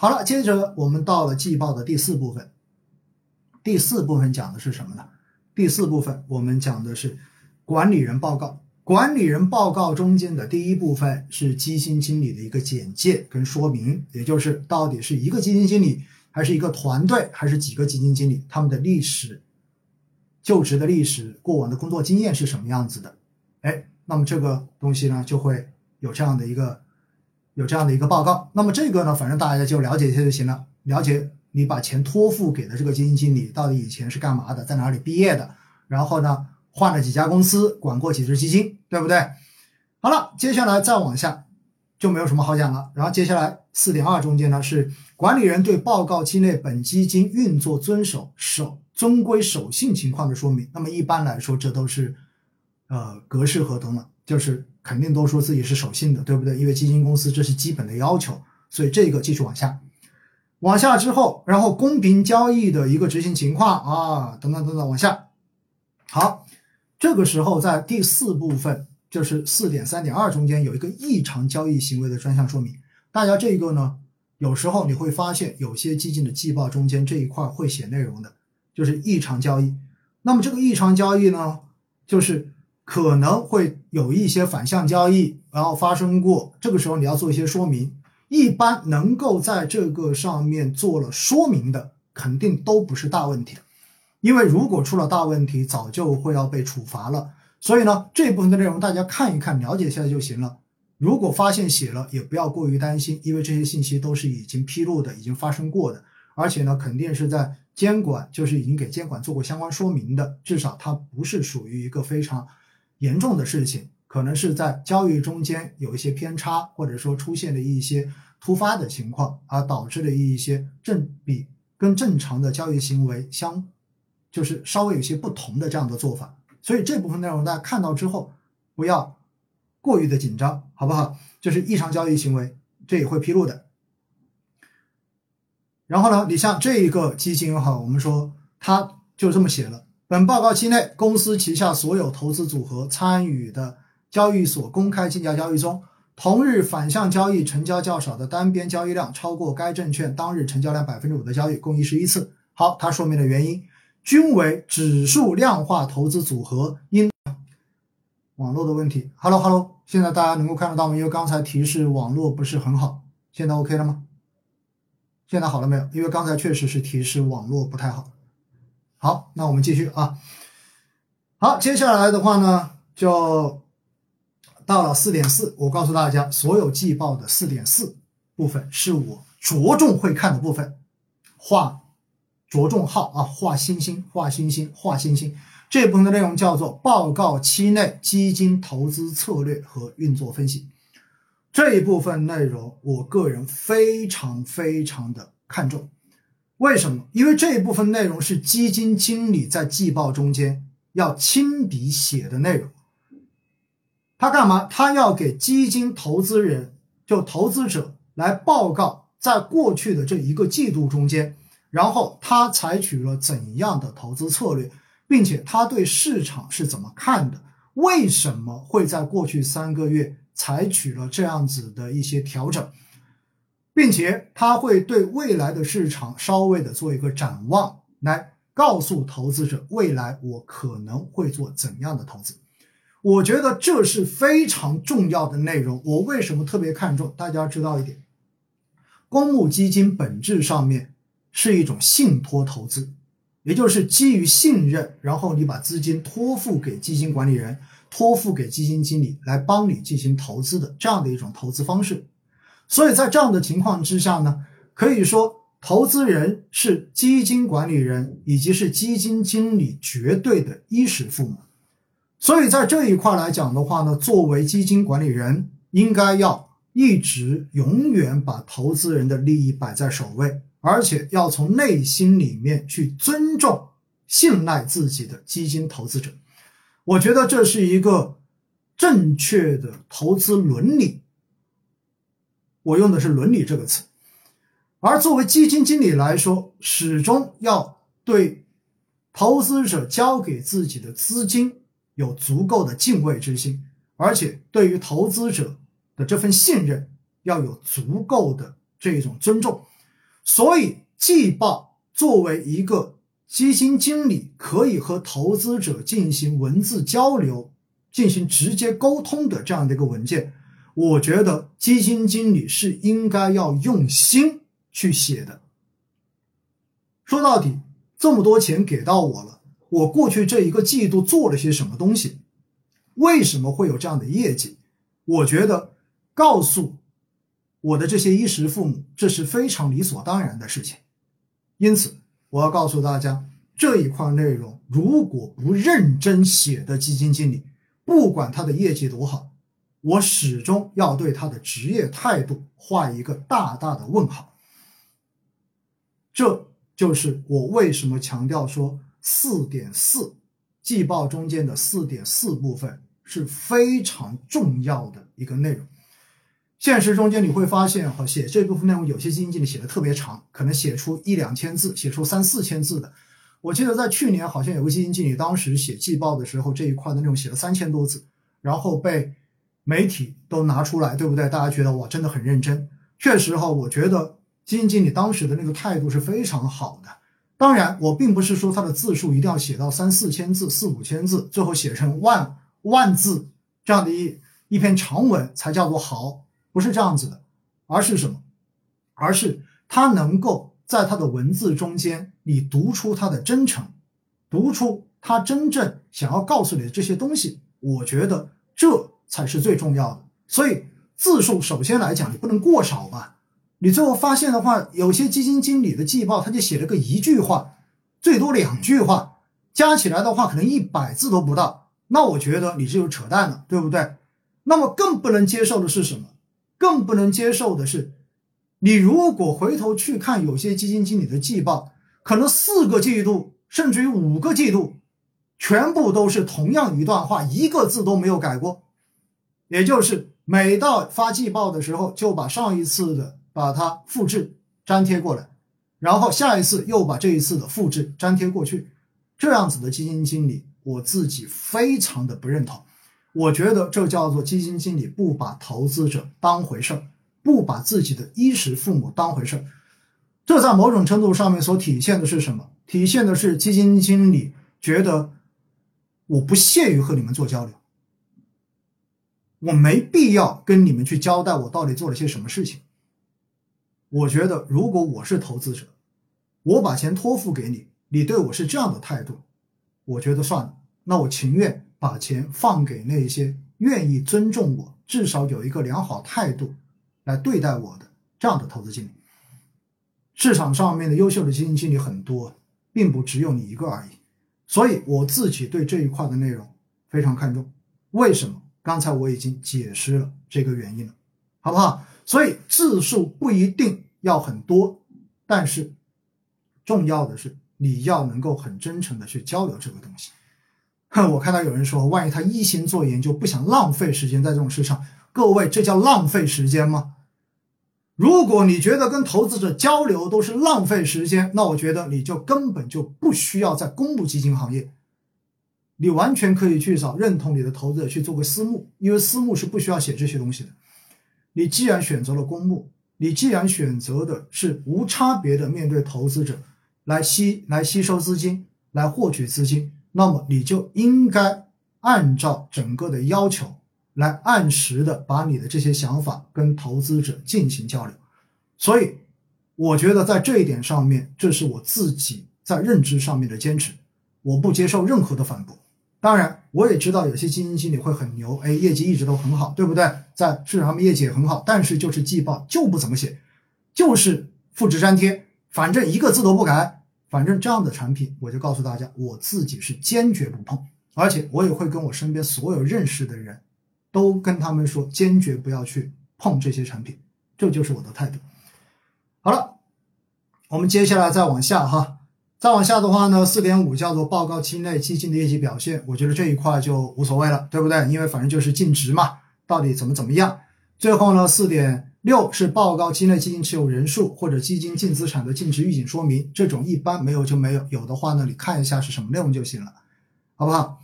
好了，接着我们到了季报的第四部分。第四部分讲的是什么呢？第四部分我们讲的是管理人报告。管理人报告中间的第一部分是基金经理的一个简介跟说明，也就是到底是一个基金经理，还是一个团队，还是几个基金经理，他们的历史、就职的历史、过往的工作经验是什么样子的？哎，那么这个东西呢，就会有这样的一个有这样的一个报告。那么这个呢，反正大家就了解一下就行了，了解。你把钱托付给的这个基金经理到底以前是干嘛的，在哪里毕业的？然后呢，换了几家公司，管过几只基金，对不对？好了，接下来再往下就没有什么好讲了。然后接下来四点二中间呢是管理人对报告期内本基金运作遵守守遵规守信情况的说明。那么一般来说，这都是呃格式合同了，就是肯定都说自己是守信的，对不对？因为基金公司这是基本的要求，所以这个继续往下。往下之后，然后公平交易的一个执行情况啊，等等等等，往下。好，这个时候在第四部分，就是四点三点二中间有一个异常交易行为的专项说明。大家这个呢，有时候你会发现有些基金的季报中间这一块会写内容的，就是异常交易。那么这个异常交易呢，就是可能会有一些反向交易，然后发生过，这个时候你要做一些说明。一般能够在这个上面做了说明的，肯定都不是大问题，因为如果出了大问题，早就会要被处罚了。所以呢，这部分的内容大家看一看，了解一下就行了。如果发现写了，也不要过于担心，因为这些信息都是已经披露的，已经发生过的，而且呢，肯定是在监管，就是已经给监管做过相关说明的，至少它不是属于一个非常严重的事情。可能是在交易中间有一些偏差，或者说出现了一些突发的情况，而导致了一些正比跟正常的交易行为相，就是稍微有些不同的这样的做法。所以这部分内容大家看到之后，不要过于的紧张，好不好？就是异常交易行为，这也会披露的。然后呢，你像这一个基金哈，我们说它就这么写了：本报告期内，公司旗下所有投资组合参与的。交易所公开竞价交易中，同日反向交易成交较少的单边交易量超过该证券当日成交量百分之五的交易共一十一次。好，它说明的原因均为指数量化投资组合因网络的问题。Hello，Hello，现在大家能够看得到吗？因为刚才提示网络不是很好，现在 OK 了吗？现在好了没有？因为刚才确实是提示网络不太好。好，那我们继续啊。好，接下来的话呢，就。到了四点四，我告诉大家，所有季报的四点四部分是我着重会看的部分，画着重号啊，画星星，画星星，画星星。这部分的内容叫做报告期内基金投资策略和运作分析。这一部分内容，我个人非常非常的看重。为什么？因为这一部分内容是基金经理在季报中间要亲笔写的内容。他干嘛？他要给基金投资人，就投资者来报告，在过去的这一个季度中间，然后他采取了怎样的投资策略，并且他对市场是怎么看的？为什么会在过去三个月采取了这样子的一些调整，并且他会对未来的市场稍微的做一个展望，来告诉投资者未来我可能会做怎样的投资。我觉得这是非常重要的内容。我为什么特别看重？大家知道一点，公募基金本质上面是一种信托投资，也就是基于信任，然后你把资金托付给基金管理人，托付给基金经理来帮你进行投资的这样的一种投资方式。所以在这样的情况之下呢，可以说投资人是基金管理人以及是基金经理绝对的衣食父母。所以在这一块来讲的话呢，作为基金管理人，应该要一直永远把投资人的利益摆在首位，而且要从内心里面去尊重、信赖自己的基金投资者。我觉得这是一个正确的投资伦理。我用的是“伦理”这个词。而作为基金经理来说，始终要对投资者交给自己的资金。有足够的敬畏之心，而且对于投资者的这份信任要有足够的这种尊重。所以季报作为一个基金经理可以和投资者进行文字交流、进行直接沟通的这样的一个文件，我觉得基金经理是应该要用心去写的。说到底，这么多钱给到我了，我过去这一个季度做了些什么东西？为什么会有这样的业绩？我觉得告诉我的这些衣食父母，这是非常理所当然的事情。因此，我要告诉大家，这一块内容如果不认真写的基金经理，不管他的业绩多好，我始终要对他的职业态度画一个大大的问号。这。就是我为什么强调说四点四季报中间的四点四部分是非常重要的一个内容。现实中间你会发现，哈，写这部分内容有些基金经理写的特别长，可能写出一两千字，写出三四千字的。我记得在去年好像有个基金经理当时写季报的时候，这一块的内容写了三千多字，然后被媒体都拿出来，对不对？大家觉得哇，真的很认真。确实哈，我觉得。基金经理当时的那个态度是非常好的。当然，我并不是说他的字数一定要写到三四千字、四五千字，最后写成万万字这样的一一篇长文才叫做好，不是这样子的，而是什么？而是他能够在他的文字中间，你读出他的真诚，读出他真正想要告诉你的这些东西。我觉得这才是最重要的。所以字数首先来讲，你不能过少吧。你最后发现的话，有些基金经理的季报，他就写了个一句话，最多两句话，加起来的话可能一百字都不到。那我觉得你这就扯淡了，对不对？那么更不能接受的是什么？更不能接受的是，你如果回头去看有些基金经理的季报，可能四个季度甚至于五个季度，全部都是同样一段话，一个字都没有改过，也就是每到发季报的时候，就把上一次的。把它复制粘贴过来，然后下一次又把这一次的复制粘贴过去，这样子的基金经理，我自己非常的不认同。我觉得这叫做基金经理不把投资者当回事儿，不把自己的衣食父母当回事儿。这在某种程度上面所体现的是什么？体现的是基金经理觉得我不屑于和你们做交流，我没必要跟你们去交代我到底做了些什么事情。我觉得，如果我是投资者，我把钱托付给你，你对我是这样的态度，我觉得算了。那我情愿把钱放给那些愿意尊重我，至少有一个良好态度来对待我的这样的投资经理。市场上面的优秀的基金经理很多，并不只有你一个而已。所以我自己对这一块的内容非常看重。为什么？刚才我已经解释了这个原因了，好不好？所以字数不一定要很多，但是重要的是你要能够很真诚的去交流这个东西。我看到有人说，万一他一心做研究，不想浪费时间在这种事上，各位，这叫浪费时间吗？如果你觉得跟投资者交流都是浪费时间，那我觉得你就根本就不需要在公募基金行业，你完全可以去找认同你的投资者去做个私募，因为私募是不需要写这些东西的。你既然选择了公募，你既然选择的是无差别的面对投资者来吸来吸收资金来获取资金，那么你就应该按照整个的要求来按时的把你的这些想法跟投资者进行交流。所以，我觉得在这一点上面，这是我自己在认知上面的坚持，我不接受任何的反驳。当然，我也知道有些基金经理会很牛，哎，业绩一直都很好，对不对？在市场上面业绩也很好，但是就是季报就不怎么写，就是复制粘贴，反正一个字都不改，反正这样的产品，我就告诉大家，我自己是坚决不碰，而且我也会跟我身边所有认识的人都跟他们说，坚决不要去碰这些产品，这就是我的态度。好了，我们接下来再往下哈。再往下的话呢，四点五叫做报告期内基金的业绩表现，我觉得这一块就无所谓了，对不对？因为反正就是净值嘛，到底怎么怎么样。最后呢，四点六是报告期内基金持有人数或者基金净资产的净值预警说明，这种一般没有就没有，有的话呢，你看一下是什么内容就行了，好不好？